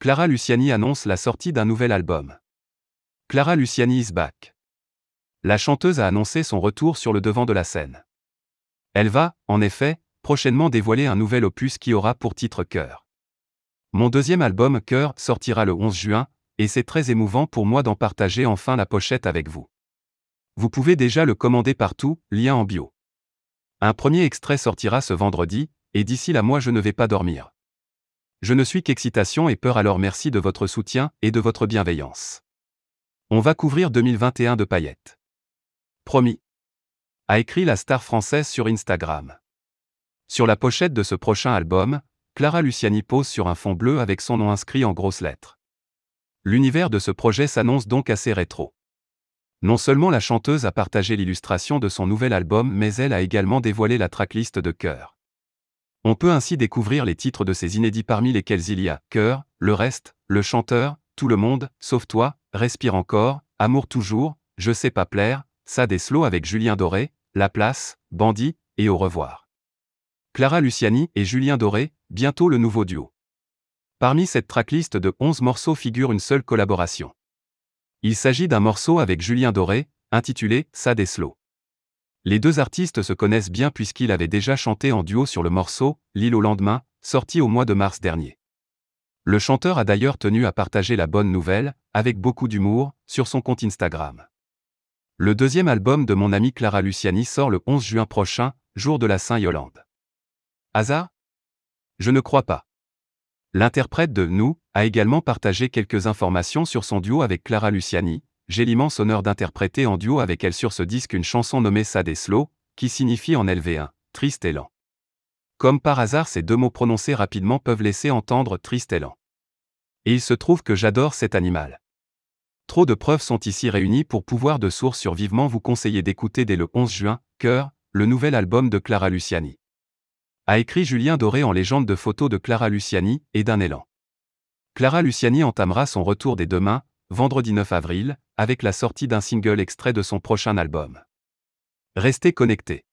Clara Luciani annonce la sortie d'un nouvel album. Clara Luciani is back. La chanteuse a annoncé son retour sur le devant de la scène. Elle va, en effet, prochainement dévoiler un nouvel opus qui aura pour titre Cœur. Mon deuxième album Cœur sortira le 11 juin, et c'est très émouvant pour moi d'en partager enfin la pochette avec vous. Vous pouvez déjà le commander partout, lien en bio. Un premier extrait sortira ce vendredi, et d'ici là moi je ne vais pas dormir. Je ne suis qu'excitation et peur alors merci de votre soutien et de votre bienveillance. On va couvrir 2021 de paillettes. Promis. A écrit la star française sur Instagram. Sur la pochette de ce prochain album, Clara Luciani pose sur un fond bleu avec son nom inscrit en grosses lettres. L'univers de ce projet s'annonce donc assez rétro. Non seulement la chanteuse a partagé l'illustration de son nouvel album, mais elle a également dévoilé la tracklist de Cœur. On peut ainsi découvrir les titres de ces inédits parmi lesquels il y a Cœur, Le Reste, Le Chanteur, Tout le Monde, Sauf Toi, Respire encore, Amour toujours, Je sais pas plaire, Ça des slow avec Julien Doré, La Place, Bandit, et Au revoir. Clara Luciani et Julien Doré, bientôt le nouveau duo. Parmi cette tracklist de 11 morceaux figure une seule collaboration. Il s'agit d'un morceau avec Julien Doré, intitulé Ça des slow. Les deux artistes se connaissent bien puisqu'ils avaient déjà chanté en duo sur le morceau L'île au lendemain, sorti au mois de mars dernier. Le chanteur a d'ailleurs tenu à partager la bonne nouvelle, avec beaucoup d'humour, sur son compte Instagram. Le deuxième album de mon amie Clara Luciani sort le 11 juin prochain, jour de la Saint-Yolande. Hasard? Je ne crois pas. L'interprète de Nous a également partagé quelques informations sur son duo avec Clara Luciani. J'ai l'immense honneur d'interpréter en duo avec elle sur ce disque une chanson nommée Sad Slow, qui signifie en LV1, triste lent. Comme par hasard, ces deux mots prononcés rapidement peuvent laisser entendre triste lent. Et il se trouve que j'adore cet animal. Trop de preuves sont ici réunies pour pouvoir de source sur vivement vous conseiller d'écouter dès le 11 juin, Cœur, le nouvel album de Clara Luciani a écrit Julien Doré en légende de photos de Clara Luciani et d'un élan. Clara Luciani entamera son retour dès demain, vendredi 9 avril, avec la sortie d'un single extrait de son prochain album. Restez connectés.